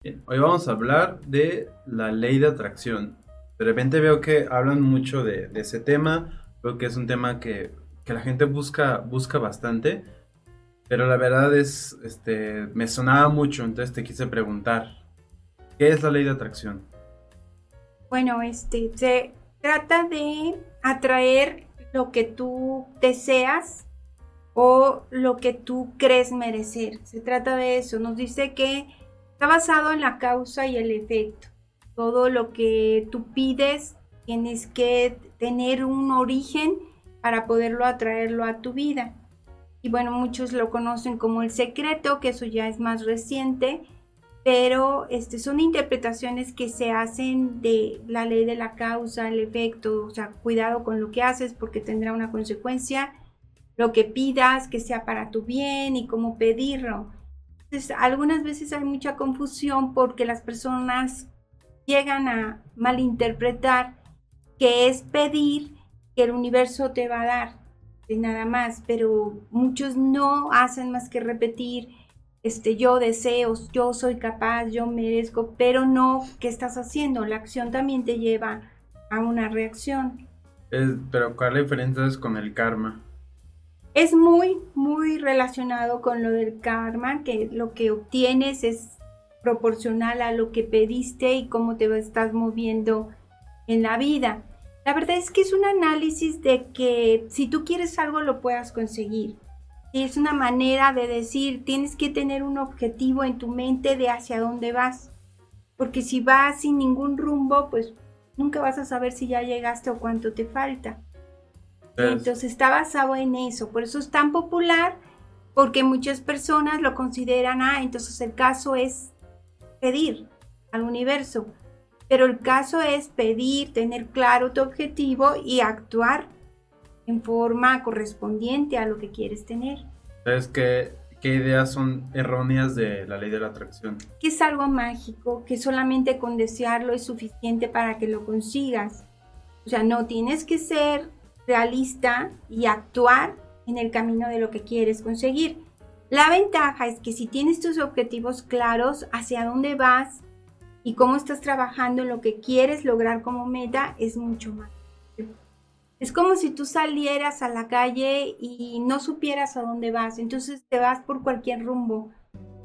Bien, hoy vamos a hablar de la ley de atracción. De repente veo que hablan mucho de, de ese tema, creo que es un tema que, que, la gente busca, busca bastante, pero la verdad es, este, me sonaba mucho, entonces te quise preguntar, ¿qué es la ley de atracción? Bueno, este, se trata de atraer lo que tú deseas o lo que tú crees merecer. Se trata de eso. Nos dice que Está basado en la causa y el efecto. Todo lo que tú pides tienes que tener un origen para poderlo atraerlo a tu vida. Y bueno, muchos lo conocen como el secreto, que eso ya es más reciente, pero este, son interpretaciones que se hacen de la ley de la causa, el efecto, o sea, cuidado con lo que haces porque tendrá una consecuencia, lo que pidas, que sea para tu bien y cómo pedirlo. Entonces, algunas veces hay mucha confusión porque las personas llegan a malinterpretar que es pedir que el universo te va a dar, de nada más, pero muchos no hacen más que repetir, este, yo deseo, yo soy capaz, yo merezco, pero no, ¿qué estás haciendo? La acción también te lleva a una reacción. pero ¿cuál la diferencia es con el karma? Es muy, muy relacionado con lo del karma, que lo que obtienes es proporcional a lo que pediste y cómo te estás moviendo en la vida. La verdad es que es un análisis de que si tú quieres algo lo puedas conseguir. Y es una manera de decir, tienes que tener un objetivo en tu mente de hacia dónde vas. Porque si vas sin ningún rumbo, pues nunca vas a saber si ya llegaste o cuánto te falta. Entonces está basado en eso, por eso es tan popular, porque muchas personas lo consideran, ah, entonces el caso es pedir al universo, pero el caso es pedir, tener claro tu objetivo y actuar en forma correspondiente a lo que quieres tener. ¿Sabes qué, qué ideas son erróneas de la ley de la atracción? Que es algo mágico, que solamente con desearlo es suficiente para que lo consigas. O sea, no tienes que ser realista y actuar en el camino de lo que quieres conseguir. La ventaja es que si tienes tus objetivos claros, hacia dónde vas y cómo estás trabajando en lo que quieres lograr como meta, es mucho más. Es como si tú salieras a la calle y no supieras a dónde vas, entonces te vas por cualquier rumbo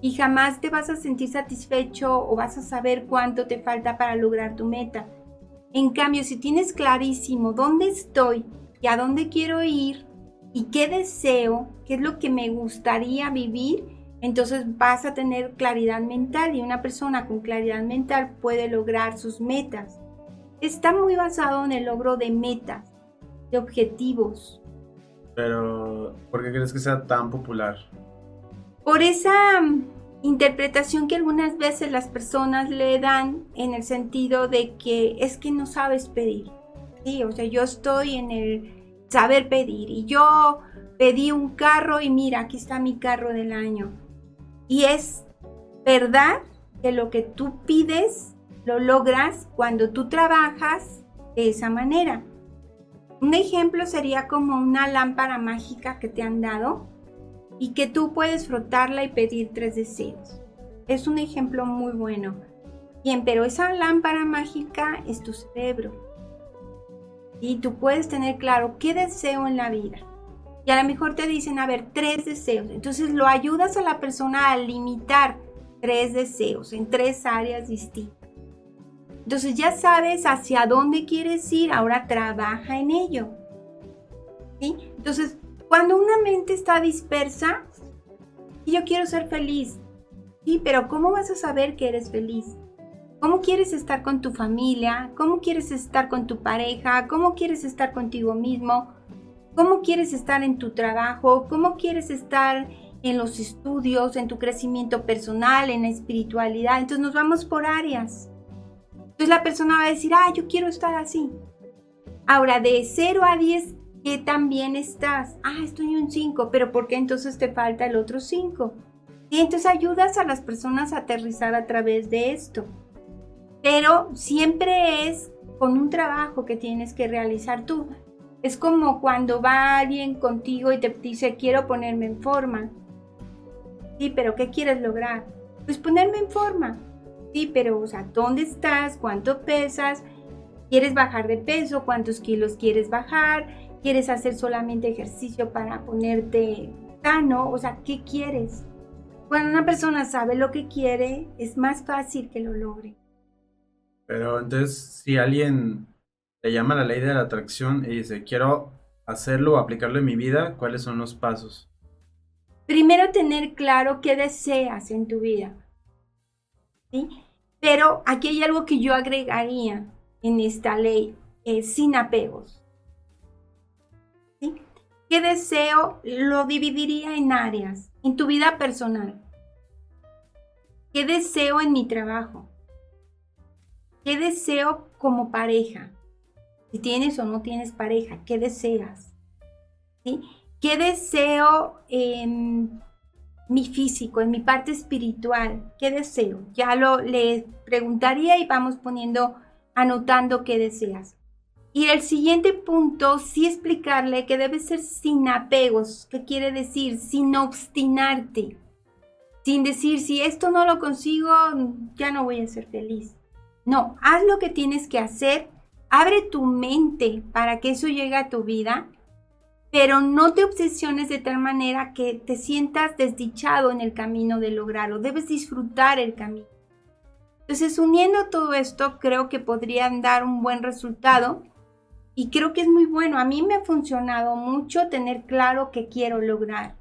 y jamás te vas a sentir satisfecho o vas a saber cuánto te falta para lograr tu meta. En cambio, si tienes clarísimo dónde estoy y a dónde quiero ir y qué deseo, qué es lo que me gustaría vivir, entonces vas a tener claridad mental y una persona con claridad mental puede lograr sus metas. Está muy basado en el logro de metas, de objetivos. Pero, ¿por qué crees que sea tan popular? Por esa mm, interpretación que algunas veces las personas le dan en el sentido de que es que no sabes pedir. O sea, yo estoy en el saber pedir y yo pedí un carro y mira, aquí está mi carro del año. Y es verdad que lo que tú pides lo logras cuando tú trabajas de esa manera. Un ejemplo sería como una lámpara mágica que te han dado y que tú puedes frotarla y pedir tres deseos. Es un ejemplo muy bueno. Bien, pero esa lámpara mágica es tu cerebro y tú puedes tener claro qué deseo en la vida. Y a lo mejor te dicen, a ver, tres deseos. Entonces lo ayudas a la persona a limitar tres deseos en tres áreas distintas. Entonces ya sabes hacia dónde quieres ir, ahora trabaja en ello. ¿Sí? Entonces, cuando una mente está dispersa, yo quiero ser feliz. Sí, pero ¿cómo vas a saber que eres feliz? ¿Cómo quieres estar con tu familia? ¿Cómo quieres estar con tu pareja? ¿Cómo quieres estar contigo mismo? ¿Cómo quieres estar en tu trabajo? ¿Cómo quieres estar en los estudios, en tu crecimiento personal, en la espiritualidad? Entonces nos vamos por áreas. Entonces la persona va a decir, ah, yo quiero estar así. Ahora, de 0 a 10, ¿qué tan bien estás? Ah, estoy en un 5, pero ¿por qué entonces te falta el otro 5? Y entonces ayudas a las personas a aterrizar a través de esto pero siempre es con un trabajo que tienes que realizar tú. Es como cuando va alguien contigo y te dice, quiero ponerme en forma. Sí, pero ¿qué quieres lograr? Pues ponerme en forma. Sí, pero, o sea, ¿dónde estás? ¿Cuánto pesas? ¿Quieres bajar de peso? ¿Cuántos kilos quieres bajar? ¿Quieres hacer solamente ejercicio para ponerte sano? O sea, ¿qué quieres? Cuando una persona sabe lo que quiere, es más fácil que lo logre. Pero entonces, si alguien le llama la ley de la atracción y dice, quiero hacerlo o aplicarlo en mi vida, ¿cuáles son los pasos? Primero tener claro qué deseas en tu vida. ¿sí? Pero aquí hay algo que yo agregaría en esta ley, sin apegos. ¿sí? ¿Qué deseo? Lo dividiría en áreas, en tu vida personal. ¿Qué deseo en mi trabajo? ¿Qué deseo como pareja? Si tienes o no tienes pareja, ¿qué deseas? ¿Qué deseo en mi físico, en mi parte espiritual? ¿Qué deseo? Ya lo le preguntaría y vamos poniendo, anotando qué deseas. Y el siguiente punto, sí explicarle que debe ser sin apegos, ¿qué quiere decir? Sin obstinarte, sin decir, si esto no lo consigo, ya no voy a ser feliz. No, haz lo que tienes que hacer, abre tu mente para que eso llegue a tu vida, pero no te obsesiones de tal manera que te sientas desdichado en el camino de lograrlo, debes disfrutar el camino. Entonces, uniendo todo esto, creo que podrían dar un buen resultado y creo que es muy bueno. A mí me ha funcionado mucho tener claro qué quiero lograr.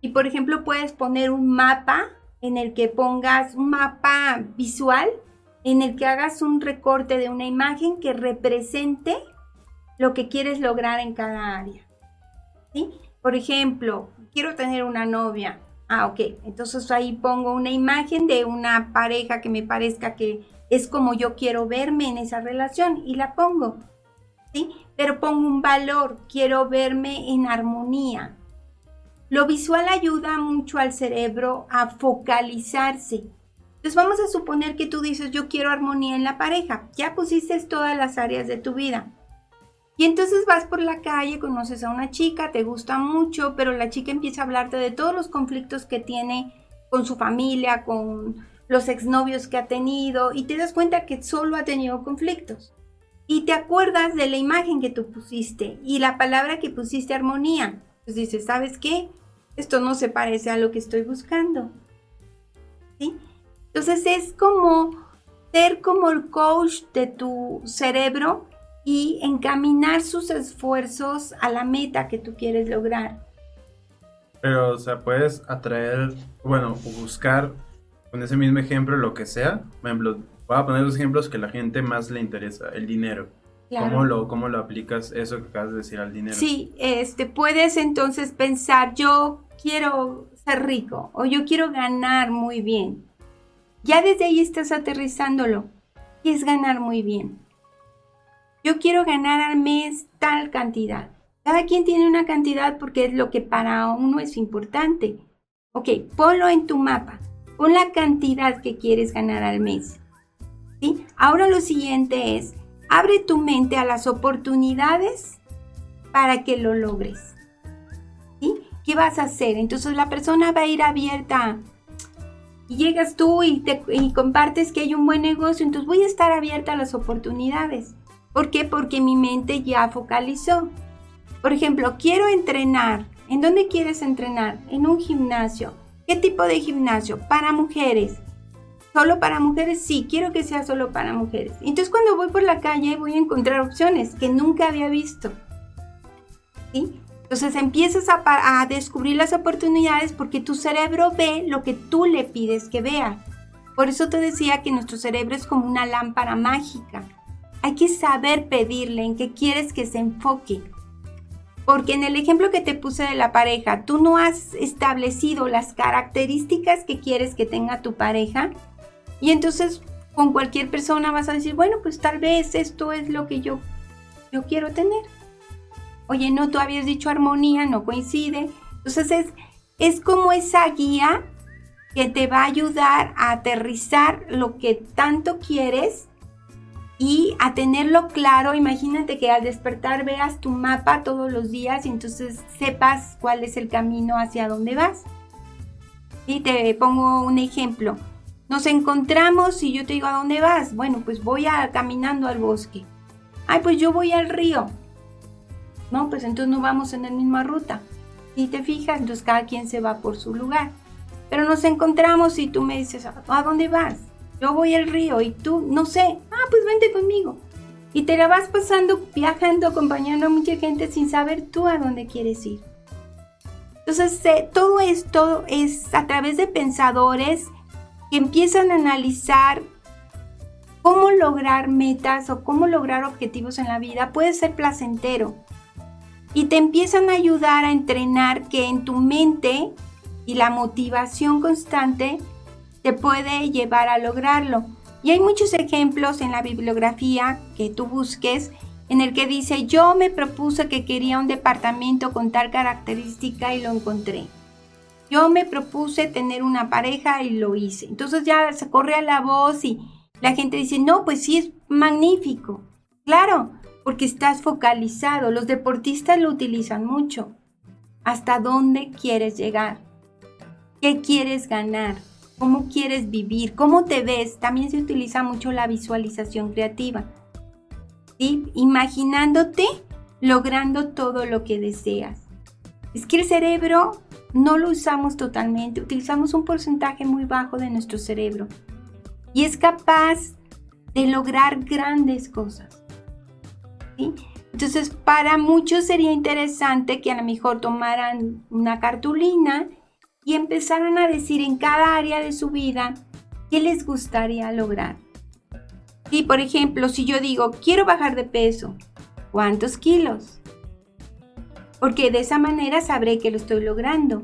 Y por ejemplo, puedes poner un mapa en el que pongas un mapa visual, en el que hagas un recorte de una imagen que represente lo que quieres lograr en cada área. ¿Sí? Por ejemplo, quiero tener una novia. Ah, ok. Entonces ahí pongo una imagen de una pareja que me parezca que es como yo quiero verme en esa relación y la pongo. ¿Sí? Pero pongo un valor. Quiero verme en armonía. Lo visual ayuda mucho al cerebro a focalizarse. Entonces vamos a suponer que tú dices, yo quiero armonía en la pareja. Ya pusiste todas las áreas de tu vida. Y entonces vas por la calle, conoces a una chica, te gusta mucho, pero la chica empieza a hablarte de todos los conflictos que tiene con su familia, con los exnovios que ha tenido, y te das cuenta que solo ha tenido conflictos. Y te acuerdas de la imagen que tú pusiste y la palabra que pusiste armonía. Entonces dices, ¿sabes qué? esto no se parece a lo que estoy buscando. ¿Sí? Entonces es como ser como el coach de tu cerebro y encaminar sus esfuerzos a la meta que tú quieres lograr. Pero, o sea, puedes atraer, bueno, buscar con ese mismo ejemplo lo que sea. Por ejemplo, voy a poner los ejemplos que a la gente más le interesa, el dinero. ¿Cómo, lo, ¿Cómo lo aplicas eso que acabas de decir al dinero? Sí, este, puedes entonces pensar, yo quiero ser rico o yo quiero ganar muy bien. Ya desde ahí estás aterrizándolo. ¿Qué es ganar muy bien? Yo quiero ganar al mes tal cantidad. Cada quien tiene una cantidad porque es lo que para uno es importante. Ok, ponlo en tu mapa. Pon la cantidad que quieres ganar al mes. ¿Sí? Ahora lo siguiente es, Abre tu mente a las oportunidades para que lo logres. ¿Sí? ¿Qué vas a hacer? Entonces la persona va a ir abierta. Y llegas tú y, te, compartes que hay un buen negocio, entonces voy a estar abierta a las oportunidades. ¿Por qué? Porque mi mente ya focalizó. Por ejemplo, quiero entrenar. ¿En dónde quieres entrenar? En un gimnasio. ¿Qué tipo de gimnasio? Para mujeres. ¿Solo para mujeres? Sí, quiero que sea solo para mujeres. Entonces cuando voy por la calle voy a encontrar opciones que nunca había visto. ¿Sí? Entonces empiezas a, a, descubrir las oportunidades porque tu cerebro ve lo que tú le pides que vea. Por eso te decía que nuestro cerebro es como una lámpara mágica. Hay que saber pedirle en qué quieres que se enfoque. Porque en el ejemplo que te puse de la pareja, tú no has establecido las características que quieres que tenga tu pareja y entonces con cualquier persona vas a decir, bueno, pues tal vez esto es lo que yo, yo quiero tener. Oye, no, tú habías dicho armonía, no coincide. Entonces es, es como esa guía que te va a ayudar a aterrizar lo que tanto quieres y a tenerlo claro. Imagínate que al despertar veas tu mapa todos los días y entonces sepas cuál es el camino hacia dónde vas. Y te pongo un ejemplo Nos encontramos y yo te digo, ¿a dónde vas? Bueno, pues voy a, caminando al bosque. Ay, pues yo voy al río. No, pues entonces no vamos en la misma ruta. Si te fijas, entonces cada quien se va por su lugar. Pero nos encontramos y tú me dices, ¿a dónde vas? Yo voy al río y tú, no sé, ah, pues vente conmigo. Y te la vas pasando, viajando, acompañando a mucha gente sin saber tú a dónde quieres ir. Entonces, eh, todo esto es a través de pensadores que empiezan a analizar cómo lograr metas o cómo lograr objetivos en la vida. Puede ser placentero. Y te empiezan a ayudar a entrenar que en tu mente y la motivación constante te puede llevar a lograrlo. Y hay muchos ejemplos en la bibliografía que tú busques en el que dice, yo me propuse que quería un departamento con tal característica y lo encontré. Yo me propuse tener una pareja y lo hice. Entonces ya se corre a la voz y la gente dice, no, pues sí es magnífico. Claro, porque estás focalizado. Los deportistas lo utilizan mucho. ¿Hasta dónde quieres llegar? ¿Qué quieres ganar? cómo quieres vivir, cómo te ves. También se utiliza mucho la visualización creativa. Imaginándote logrando todo lo que deseas. Es que el cerebro no lo usamos totalmente, utilizamos un porcentaje muy bajo de nuestro cerebro y es capaz de lograr grandes cosas. Entonces, para muchos sería interesante que a lo mejor tomaran una cartulina y empezaron a decir en cada área de su vida qué les gustaría lograr. Y por ejemplo, si yo digo, quiero bajar de peso, ¿cuántos kilos? Porque de esa manera sabré que lo estoy logrando.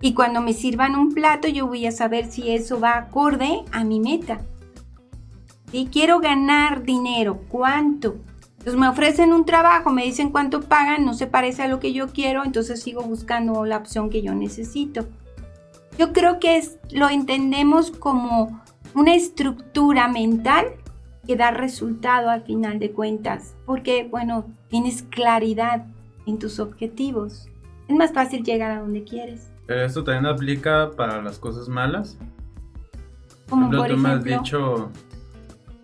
Y cuando me sirvan un plato, yo voy a saber si eso va acorde a mi meta. Si quiero ganar dinero, ¿cuánto? Entonces me ofrecen un trabajo, me dicen cuánto pagan, no se parece a lo que yo quiero, entonces sigo buscando la opción que yo necesito. Yo creo que es, lo entendemos como una estructura mental que da resultado al final de cuentas, porque bueno, tienes claridad en tus objetivos. Es más fácil llegar a donde quieres. Pero esto también aplica para las cosas malas. Como por tú ejemplo, me has dicho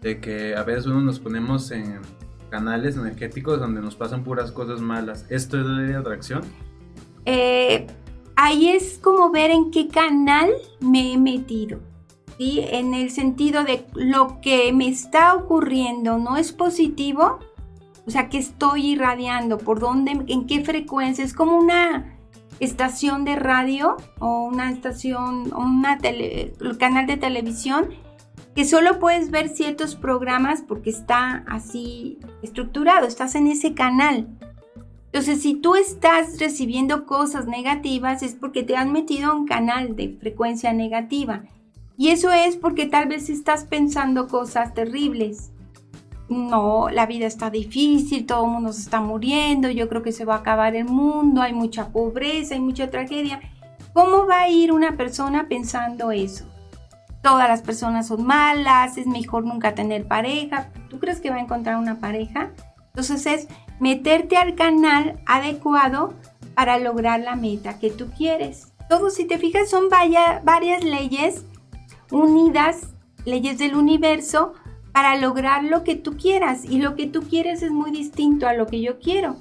de que a veces uno nos ponemos en canales energéticos donde nos pasan puras cosas malas. ¿Esto es de atracción? Eh, ahí es como ver en qué canal me he metido. ¿sí? En el sentido de lo que me está ocurriendo no es positivo, o sea, que estoy irradiando, por dónde, en qué frecuencia, es como una estación de radio o una estación, o tele, canal de televisión que solo puedes ver ciertos programas porque está así estructurado, estás en ese canal. Entonces, si tú estás recibiendo cosas negativas es porque te han metido a un canal de frecuencia negativa. Y eso es porque tal vez estás pensando cosas terribles. No, la vida está difícil, todo el mundo se está muriendo, yo creo que se va a acabar el mundo, hay mucha pobreza, hay mucha tragedia. ¿Cómo va a ir una persona pensando eso? Todas las personas son malas, es mejor nunca tener pareja. ¿Tú crees que va a encontrar una pareja? Entonces es meterte al canal adecuado para lograr la meta que tú quieres. Todo, si te fijas, son varias leyes unidas, leyes del universo, para lograr lo que tú quieras. Y lo que tú quieres es muy distinto a lo que yo quiero.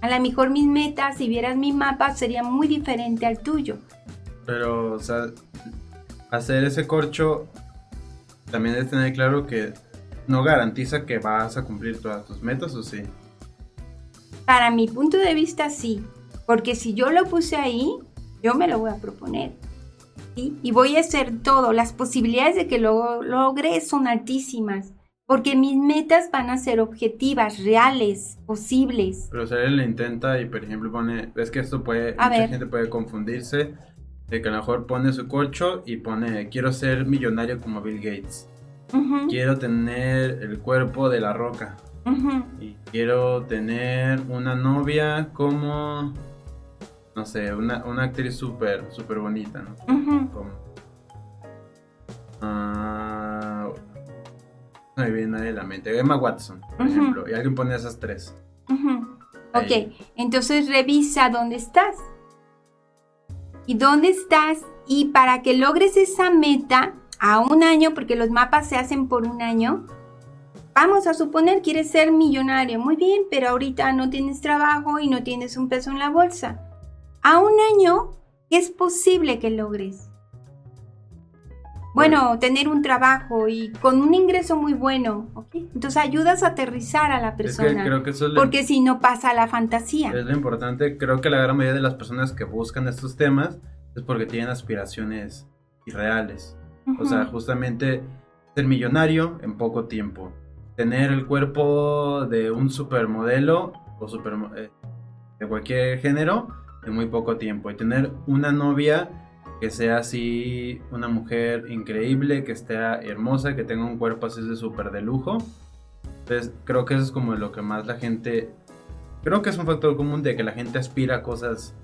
A lo mejor mis metas, si vieras mi mapa, sería muy diferente al tuyo. Pero, o sea, hacer ese corcho también debes tener claro que no garantiza que vas a cumplir todas tus metas o sí. Para mi punto de vista sí, porque si yo lo puse ahí, yo me lo voy a proponer. Y voy a hacer todo. Las posibilidades de que lo logre son altísimas. Porque mis metas van a ser objetivas, reales, posibles. Pero si alguien le intenta y por ejemplo pone, es que esto puede, mucha gente puede confundirse de que a lo mejor pone su colcho y pone, quiero ser millonario como Bill Gates. Quiero tener el cuerpo de la roca. Y quiero tener una novia como, no sé, una, actriz súper, súper bonita, ¿no? Como, uh, no me viene nadie a la mente. Emma Watson, por ejemplo. Y alguien pone esas tres. Ok, entonces revisa dónde estás y dónde estás y para que logres esa meta a un año, porque los mapas se hacen por un año. Vamos a suponer quieres ser millonario, muy bien, pero ahorita no tienes trabajo y no tienes un peso en la bolsa. A un año es posible que logres. Bueno, tener un trabajo y con un ingreso muy bueno, ¿ok? Entonces ayudas a aterrizar a la persona. creo que eso es porque si no pasa la fantasía. Es lo importante. Creo que la gran mayoría de las personas que buscan estos temas es porque tienen aspiraciones irreales. O sea, justamente ser millonario en poco tiempo. Tener el cuerpo de un supermodelo o super, eh, de cualquier género en muy poco tiempo. Y tener una novia que sea así una mujer increíble, que esté hermosa, que tenga un cuerpo así de súper de lujo. Entonces creo que eso es como lo que más la gente... Creo que es un factor común de que la gente aspira a cosas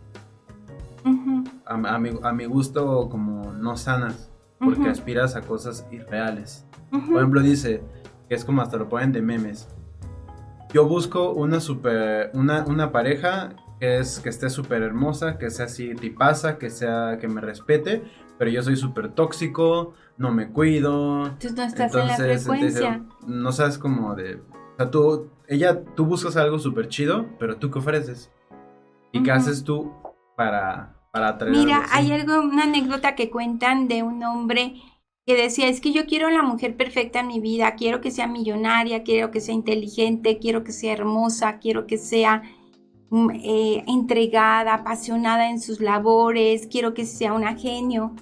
a, mi, gusto como no sanas, porque aspiras a cosas irreales. Por ejemplo dice, que es como hasta lo ponen de memes. Yo busco una super, una, una pareja que, es, que esté súper hermosa, que sea así tipaza, que sea, que me respete, pero yo soy súper tóxico, no me cuido. Tú no estás en la frecuencia. no sabes como de... O sea, tú, ella, tú buscas algo súper chido, pero tú qué ofreces. ¿Y qué haces tú para, para atraer Mira, hay algo, una anécdota que cuentan de un hombre que decía, es que yo quiero la mujer perfecta en mi vida, quiero que sea millonaria, quiero que sea inteligente, quiero que sea hermosa, quiero que sea eh, entregada, apasionada en sus labores, quiero que sea una genio.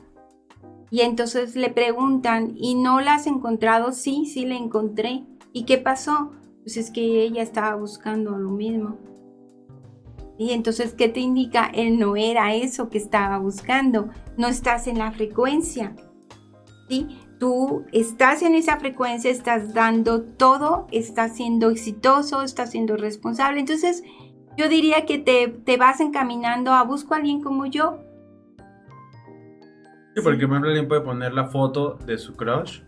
Y entonces le preguntan, ¿y no la has encontrado? Sí, sí la encontré. ¿Y qué pasó? Pues es que ella estaba buscando lo mismo. Y entonces, ¿qué te indica? Él no era eso que estaba buscando. No estás en la frecuencia. ¿Sí? Tú estás en esa frecuencia, estás dando todo, estás siendo exitoso, estás siendo responsable. Entonces, yo diría que te, vas encaminando a busco a alguien como yo. Sí, porque por ejemplo alguien puede poner la foto de su crush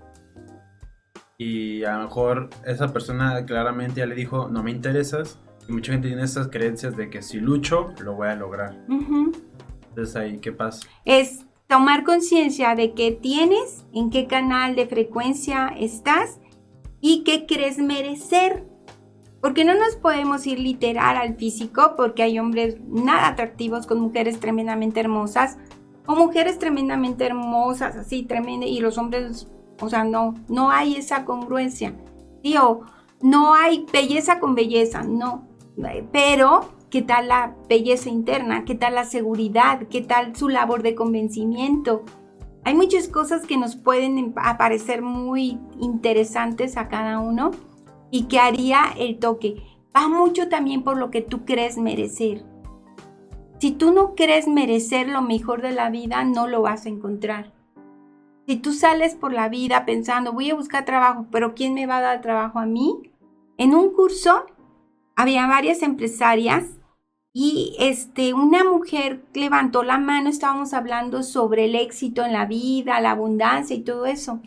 y a lo mejor esa persona claramente ya le dijo, no me interesas. Y mucha gente tiene esas creencias de que si lucho, lo voy a lograr. Entonces ahí, ¿qué pasa? Es tomar conciencia de que tienes, en qué canal de frecuencia estás y qué crees merecer. Porque no nos podemos ir literal al físico, porque hay hombres nada atractivos con mujeres tremendamente hermosas, o mujeres tremendamente hermosas, así, tremenda, y los hombres, o sea, no, no hay esa congruencia. Tío, no hay belleza con belleza, no. Pero, ¿qué tal la belleza interna? ¿Qué tal la seguridad? ¿Qué tal su labor de convencimiento? Hay muchas cosas que nos pueden aparecer muy interesantes a cada uno y que haría el toque. Va mucho también por lo que tú crees merecer. Si tú no crees merecer lo mejor de la vida, no lo vas a encontrar. Si tú sales por la vida pensando, voy a buscar trabajo, pero ¿quién me va a dar trabajo a mí? En un curso había varias empresarias y este, una mujer levantó la mano, estábamos hablando sobre el éxito en la vida, la abundancia y todo eso.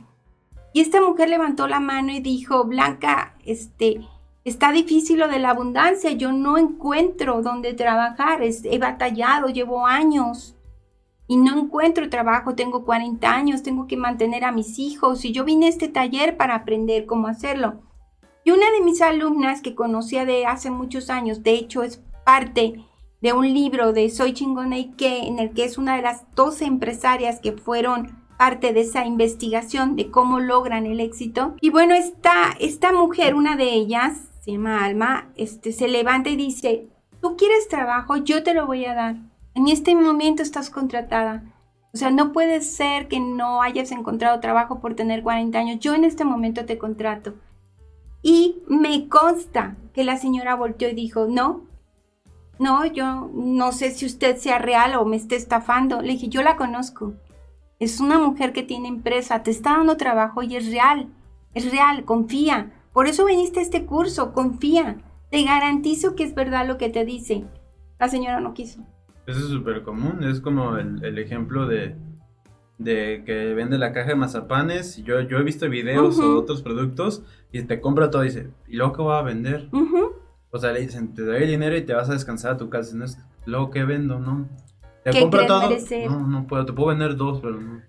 Y esta mujer levantó la mano y dijo, Blanca, este, está difícil lo de la abundancia, yo no encuentro dónde trabajar, he batallado, llevo años y no encuentro trabajo, tengo 40 años, tengo que mantener a mis hijos y yo vine a este taller para aprender cómo hacerlo. Y una de mis alumnas que conocía de hace muchos años, de hecho es parte de un libro de Soy Chingona y que, en el que es una de las 12 empresarias que fueron parte de esa investigación de cómo logran el éxito. Y bueno, esta, esta mujer, una de ellas, se llama Alma, este, se levanta y dice, tú quieres trabajo, yo te lo voy a dar. En este momento estás contratada. O sea, no puede ser que no hayas encontrado trabajo por tener 40 años. Yo en este momento te contrato. Y me consta que la señora volteó y dijo, no, no, yo no sé si usted sea real o me esté estafando. Le dije, yo la conozco. Es una mujer que tiene empresa, te está dando trabajo y es real. Es real, confía. Por eso viniste a este curso, confía. Te garantizo que es verdad lo que te dice. La señora no quiso. Eso es súper común, es como el, ejemplo de, de, que vende la caja de mazapanes. Yo, yo he visto videos o otros productos y te compra todo y dice, ¿y luego qué va a vender? O sea, le dicen, te doy el dinero y te vas a descansar a tu casa. No es, luego qué vendo, ¿no? ¿Te compro todo? No, no puedo. Te puedo vender dos, pero no.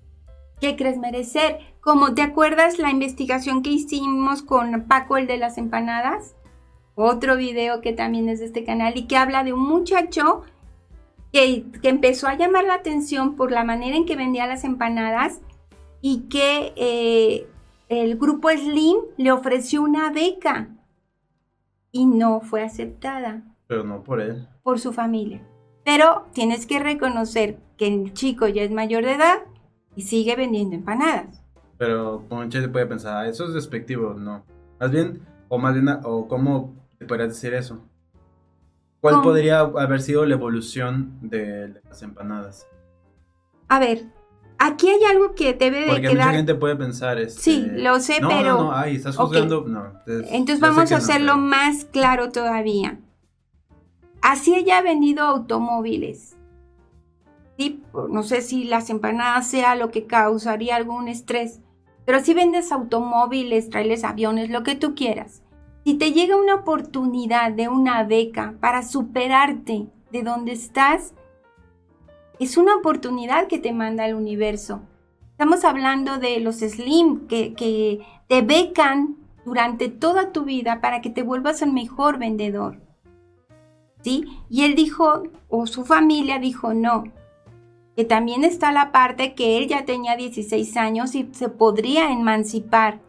¿Qué crees merecer? Como te acuerdas la investigación que hicimos con Paco el de las empanadas, otro video que también es de este canal y que habla de un muchacho que, empezó a llamar la atención por la manera en que vendía las empanadas y que eh, el grupo Slim le ofreció una beca y no fue aceptada. Pero no por él. Por su familia. Pero tienes que reconocer que el chico ya es mayor de edad y sigue vendiendo empanadas. Pero Ponche se puede pensar, ah, eso es despectivo, no. Más bien, o más bien, o cómo te podrías decir eso. ¿Cuál podría haber sido la evolución de las empanadas? A ver, aquí hay algo que debe de Porque mucha gente puede pensar este... Sí, lo sé, pero... No, no, ay, estás juzgando... No, entonces vamos a hacerlo más claro todavía. Así ella ha vendido automóviles. No sé si las empanadas sea lo que causaría algún estrés, pero si vendes automóviles, trailers, aviones, lo que tú quieras. Si te llega una oportunidad de una beca para superarte de donde estás, es una oportunidad que te manda el universo. Estamos hablando de los Slim que te becan durante toda tu vida para que te vuelvas el mejor vendedor. Y él dijo, o su familia dijo, no, que también está la parte que él ya tenía 16 años y se podría emancipar.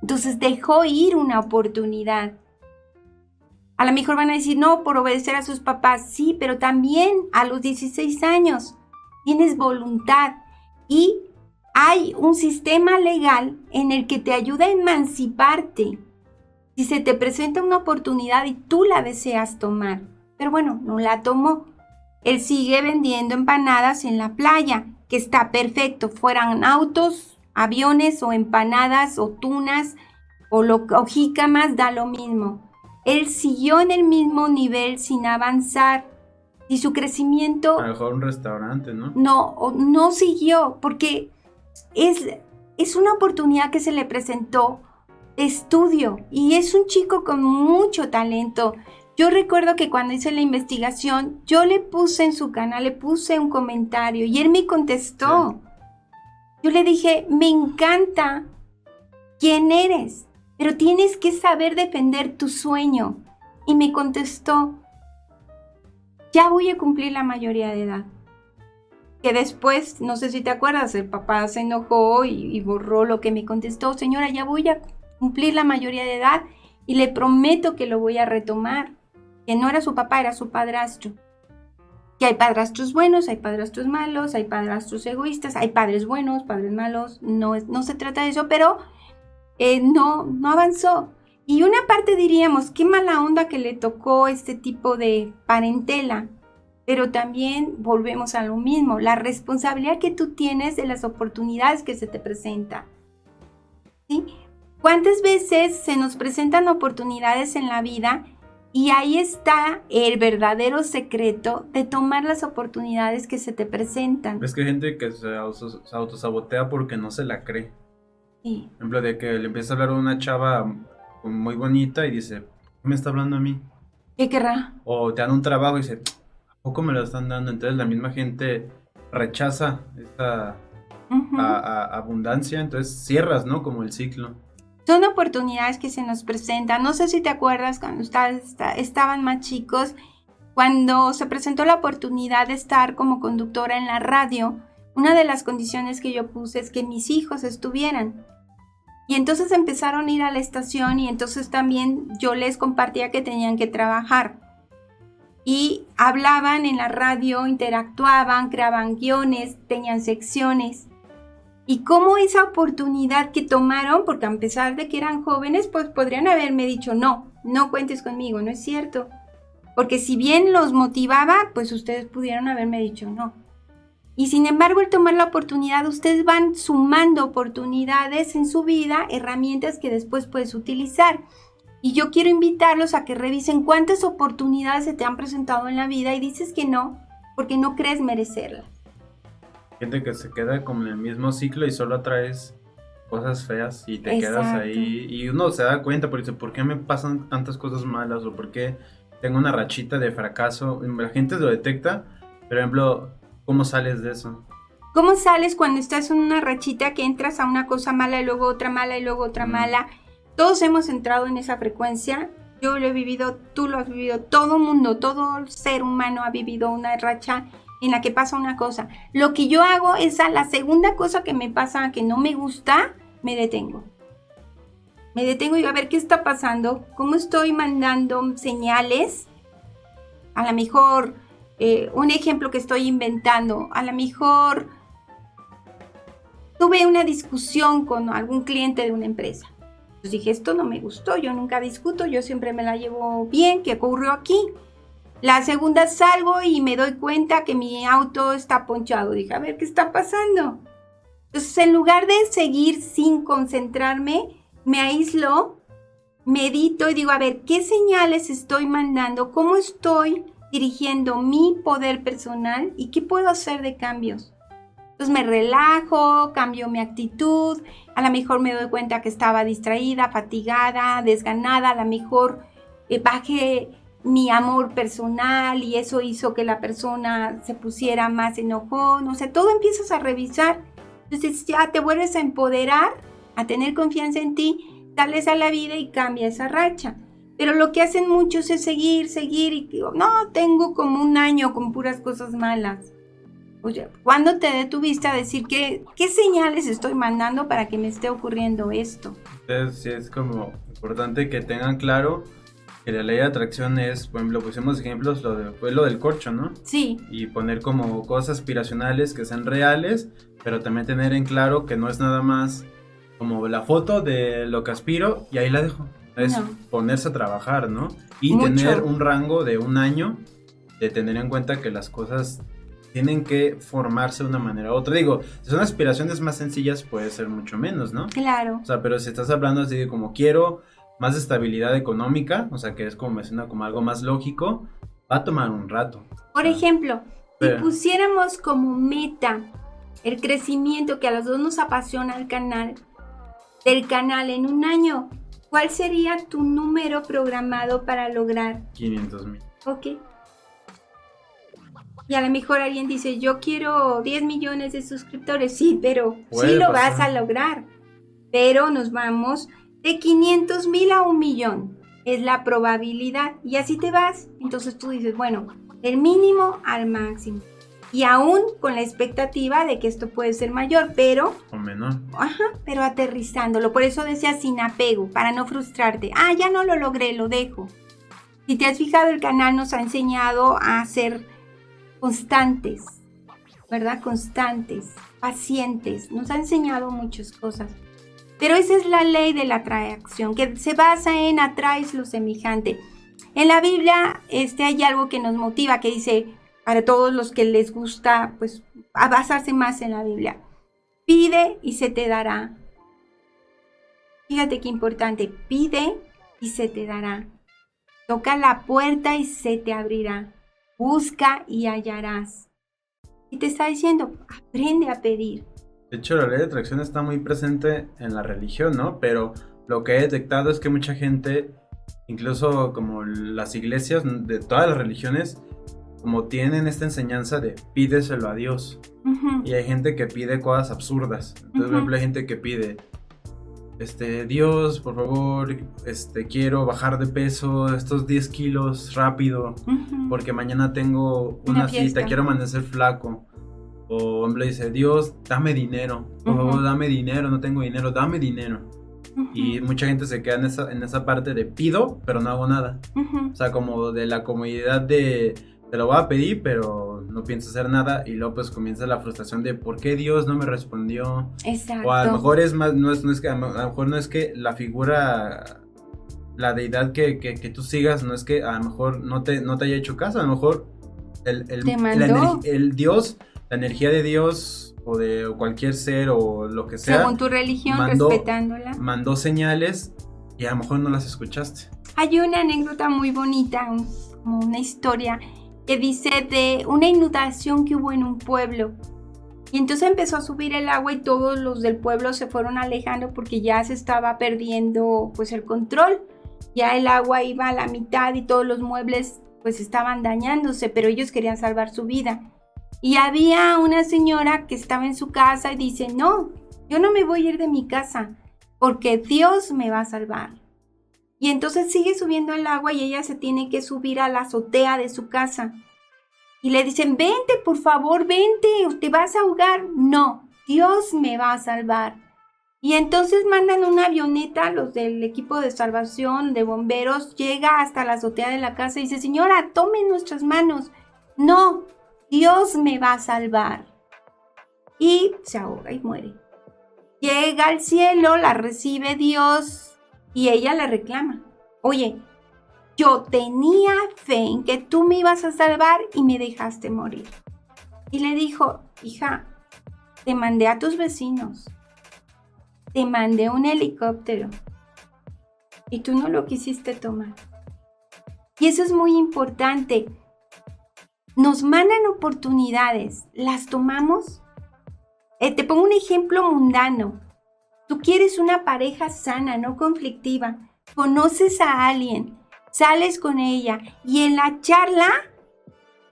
Entonces dejó ir una oportunidad. A lo mejor van a decir, no, por obedecer a sus papás, sí, pero también a los 16 años tienes voluntad y hay un sistema legal en el que te ayuda a emanciparte si se te presenta una oportunidad y tú la deseas tomar. Pero bueno, no la tomó. Él sigue vendiendo empanadas en la playa, que está perfecto, fueran autos, aviones o empanadas o tunas o, lo, o jícamas, da lo mismo. Él siguió en el mismo nivel sin avanzar y su crecimiento... A lo mejor un restaurante, ¿no? No, no siguió porque es, es una oportunidad que se le presentó de estudio y es un chico con mucho talento. Yo recuerdo que cuando hice la investigación, yo le puse en su canal, le puse un comentario y él me contestó. Yo le dije, me encanta quién eres, pero tienes que saber defender tu sueño. Y me contestó, ya voy a cumplir la mayoría de edad. Que después, no sé si te acuerdas, el papá se enojó y, y borró lo que me contestó. Señora, ya voy a cumplir la mayoría de edad y le prometo que lo voy a retomar que no era su papá, era su padrastro. Que hay padrastros buenos, hay padrastros malos, hay padrastros egoístas, hay padres buenos, padres malos, no, no se trata de eso, pero eh, no, no avanzó. Y una parte diríamos, qué mala onda que le tocó este tipo de parentela, pero también volvemos a lo mismo, la responsabilidad que tú tienes de las oportunidades que se te presentan. ¿Sí? ¿Cuántas veces se nos presentan oportunidades en la vida y ahí está el verdadero secreto de tomar las oportunidades que se te presentan. Es que hay gente que se, autosabotea porque no se la cree. Sí. Por ejemplo, de que le empieza a hablar a una chava muy bonita y dice, ¿qué me está hablando a mí? ¿Qué querrá? O te dan un trabajo y dice, ¿a poco me lo están dando? Entonces la misma gente rechaza esta abundancia, entonces cierras, ¿no? Como el ciclo. Son oportunidades que se nos presentan. No sé si te acuerdas cuando ustedes estaban más chicos, cuando se presentó la oportunidad de estar como conductora en la radio, una de las condiciones que yo puse es que mis hijos estuvieran. Y entonces empezaron a ir a la estación y entonces también yo les compartía que tenían que trabajar. Y hablaban en la radio, interactuaban, creaban guiones, tenían secciones y cómo esa oportunidad que tomaron, porque a pesar de que eran jóvenes, pues podrían haberme dicho, no, no cuentes conmigo, no es cierto. Porque si bien los motivaba, pues ustedes pudieron haberme dicho no. Y sin embargo, el tomar la oportunidad, ustedes van sumando oportunidades en su vida, herramientas que después puedes utilizar. Y yo quiero invitarlos a que revisen cuántas oportunidades se te han presentado en la vida y dices que no, porque no crees merecerlas gente que se queda como en el mismo ciclo y solo atraes cosas feas y te quedas ahí y uno se da cuenta porque dice, ¿por qué me pasan tantas cosas malas o por qué tengo una rachita de fracaso? La gente lo detecta, por ejemplo, ¿cómo sales de eso? ¿Cómo sales cuando estás en una rachita que entras a una cosa mala y luego otra mala y luego otra mala? Todos hemos entrado en esa frecuencia. Yo lo he vivido, tú lo has vivido, todo mundo, todo ser humano ha vivido una racha en la que pasa una cosa. Lo que yo hago es a la segunda cosa que me pasa que no me gusta, me detengo. Me detengo y a ver qué está pasando, cómo estoy mandando señales. A lo mejor, eh, un ejemplo que estoy inventando, a lo mejor tuve una discusión con algún cliente de una empresa. Entonces dije, esto no me gustó, yo nunca discuto, yo siempre me la llevo bien, ¿qué ocurrió aquí? La segunda salgo y me doy cuenta que mi auto está ponchado. Dije, a ver, ¿qué está pasando? Entonces, en lugar de seguir sin concentrarme, me aíslo, medito y digo, a ver, ¿qué señales estoy mandando? ¿Cómo estoy dirigiendo mi poder personal? ¿Y qué puedo hacer de cambios? Entonces me relajo, cambio mi actitud, a lo mejor me doy cuenta que estaba distraída, fatigada, desganada, a lo mejor eh, bajé mi amor personal y eso hizo que la persona se pusiera más enojón, o sea, todo empiezas a revisar. Entonces ya te vuelves a empoderar, a tener confianza en ti, sales a la vida y cambia esa racha. Pero lo que hacen muchos es seguir, seguir y digo, no, tengo como un año con puras cosas malas. Oye, ¿cuándo te detuviste a decir que, qué señales estoy mandando para que me esté ocurriendo esto? Entonces, sí, es como importante que tengan claro que la ley de atracción es, por ejemplo, pusimos ejemplos, lo de, fue lo del corcho, ¿no? Sí. Y poner como cosas aspiracionales que sean reales, pero también tener en claro que no es nada más como la foto de lo que aspiro y ahí la dejo. Es ponerse a trabajar, ¿no? Y tener un rango de un año de tener en cuenta que las cosas tienen que formarse de una manera u otra. Digo, si son aspiraciones más sencillas, puede ser mucho menos, ¿no? Claro. O sea, pero si estás hablando así de como quiero más estabilidad económica, o sea, que es como me suena como algo más lógico, va a tomar un rato. Por ejemplo, si pusiéramos como meta el crecimiento que a los dos nos apasiona el canal, del canal en un año, ¿cuál sería tu número programado para lograr? 500 mil. Ok. Y a lo mejor alguien dice, yo quiero 10 millones de suscriptores. Sí, pero sí lo vas a lograr. Pero nos vamos de 500 mil a un millón es la probabilidad y así te vas. Entonces tú dices, bueno, el mínimo al máximo. Y aún con la expectativa de que esto puede ser mayor, pero... O menor. Ajá, pero aterrizándolo. Por eso decía sin apego, para no frustrarte. Ah, ya no lo logré, lo dejo. Si te has fijado, el canal nos ha enseñado a ser constantes, ¿verdad? Constantes, pacientes. Nos ha enseñado muchas cosas. Pero esa es la ley de la atracción, que se basa en atraes lo semejante. En la Biblia este, hay algo que nos motiva, que dice, para todos los que les gusta, pues, basarse más en la Biblia. Pide y se te dará. Fíjate qué importante, pide y se te dará. Toca la puerta y se te abrirá. Busca y hallarás. Y te está diciendo, aprende a pedir. De hecho, la ley de atracción está muy presente en la religión, ¿no? Pero lo que he detectado es que mucha gente, incluso como las iglesias de todas las religiones, como tienen esta enseñanza de pídeselo a Dios. Y hay gente que pide cosas absurdas. Entonces, por ejemplo, hay gente que pide, este, Dios, por favor, este, quiero bajar de peso estos 10 kilos rápido, porque mañana tengo una, cita, quiero amanecer flaco. O hombre dice, Dios, dame dinero. Por favor, dame dinero, no tengo dinero, dame dinero. Y mucha gente se queda en esa, en esa parte de pido, pero no hago nada. O sea, como de la comodidad de te lo voy a pedir, pero no pienso hacer nada. Y luego pues comienza la frustración de por qué Dios no me respondió. Exacto. O a lo mejor es más, no es, no es que, a lo mejor no es que la figura, la deidad que, que, tú sigas, no es que a lo mejor no te, no te haya hecho caso, a lo mejor el, el, el Dios la energía de Dios o de cualquier ser o lo que sea. Según tu religión, respetándola. Mandó señales y a lo mejor no las escuchaste. Hay una anécdota muy bonita, como una historia, que dice de una inundación que hubo en un pueblo. Y entonces empezó a subir el agua y todos los del pueblo se fueron alejando porque ya se estaba perdiendo pues el control. Ya el agua iba a la mitad y todos los muebles pues estaban dañándose, pero ellos querían salvar su vida. Y había una señora que estaba en su casa y dice, no, yo no me voy a ir de mi casa porque Dios me va a salvar. Y entonces sigue subiendo el agua y ella se tiene que subir a la azotea de su casa. Y le dicen, vente, por favor, vente, te vas a ahogar. No, Dios me va a salvar. Y entonces mandan una avioneta, los del equipo de salvación, de bomberos, llega hasta la azotea de la casa y dice, señora, tome nuestras manos. No, Dios me va a salvar. Y se ahoga y muere. Llega al cielo, la recibe Dios y ella le reclama. Oye, yo tenía fe en que tú me ibas a salvar y me dejaste morir. Y le dijo, hija, te mandé a tus vecinos, te mandé un helicóptero y tú no lo quisiste tomar. Y eso es muy importante. Nos mandan oportunidades, ¿las tomamos? Eh, te pongo un ejemplo mundano. Tú quieres una pareja sana, no conflictiva. Conoces a alguien, sales con ella y en la charla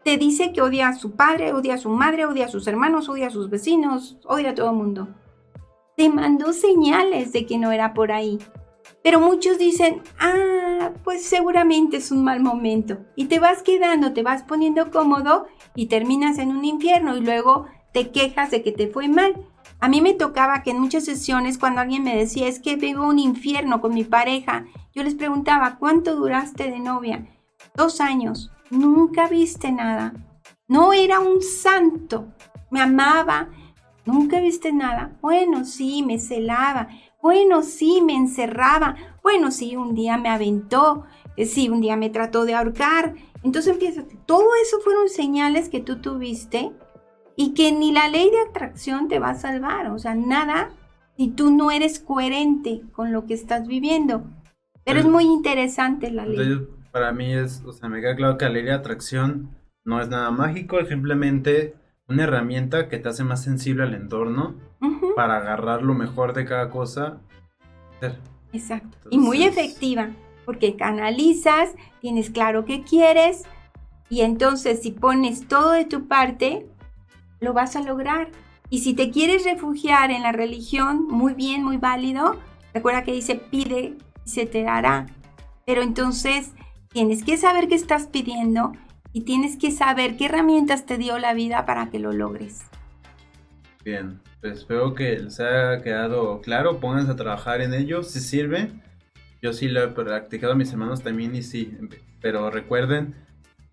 te dice que odia a su padre, odia a su madre, odia a sus hermanos, odia a sus vecinos, odia a todo el mundo. Te mandó señales de que no era por ahí. Pero muchos dicen, ah, pues seguramente es un mal momento. Y te vas quedando, te vas poniendo cómodo y terminas en un infierno y luego te quejas de que te fue mal. A mí me tocaba que en muchas sesiones cuando alguien me decía es que vivo un infierno con mi pareja, yo les preguntaba, ¿cuánto duraste de novia? Dos años. Nunca viste nada. No era un santo. Me amaba. Nunca viste nada. Bueno, sí, me celaba. Bueno, sí, me encerraba. Bueno, sí, un día me aventó. Eh, sí, un día me trató de ahorcar. Entonces empieza. Todo eso fueron señales que tú tuviste y que ni la ley de atracción te va a salvar, o sea, nada si tú no eres coherente con lo que estás viviendo. Pero es muy interesante la ley. para mí es, o sea, me queda claro que la ley de atracción no es nada mágico, es simplemente una herramienta que te hace más sensible al entorno para agarrar lo mejor de cada cosa. Exacto. y muy efectiva, porque canalizas, tienes claro qué quieres, y entonces si pones todo de tu parte, lo vas a lograr. Y si te quieres refugiar en la religión, muy bien, muy válido. Recuerda que dice pide y se te dará. Pero entonces tienes que saber qué estás pidiendo y tienes que saber qué herramientas te dio la vida para que lo logres. Bien, pues espero que les haya quedado claro. Pónganse a trabajar en ello si sirve. Yo sí lo he practicado a mis hermanos también y sí. Pero recuerden,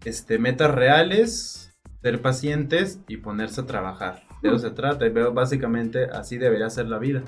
este, metas reales, ser pacientes y ponerse a trabajar. De eso se trata veo básicamente así debería ser la vida.